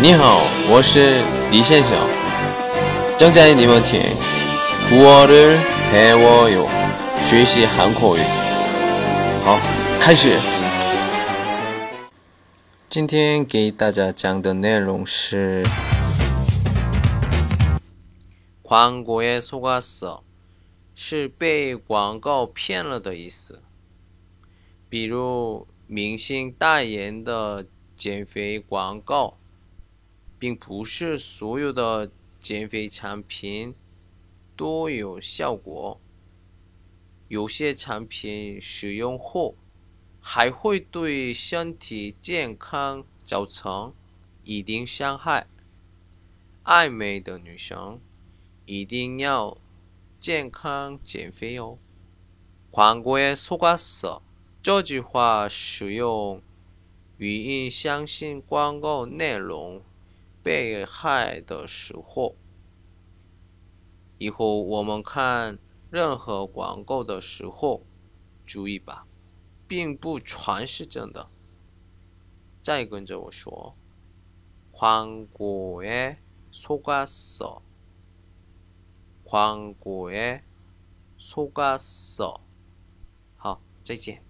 你好，我是李先生。正在你们听古어를배워요学习韩国语。好，开始。今天给大家讲的内容是광고에속았어是被广告骗了的意思。比如明星代言的减肥广告， 并不是所有的减肥产品都有效果。有些产品使用后还会对身体健康造成一定伤害。爱美的女生一定要健康减肥哦。광고에속았어这句话使用语音相信广告内容 被害的时候，以后我们看任何广告的时候，注意吧，并不全是真的。再跟着我说，광고에속았 어， 광고에속았 어。 好，再见。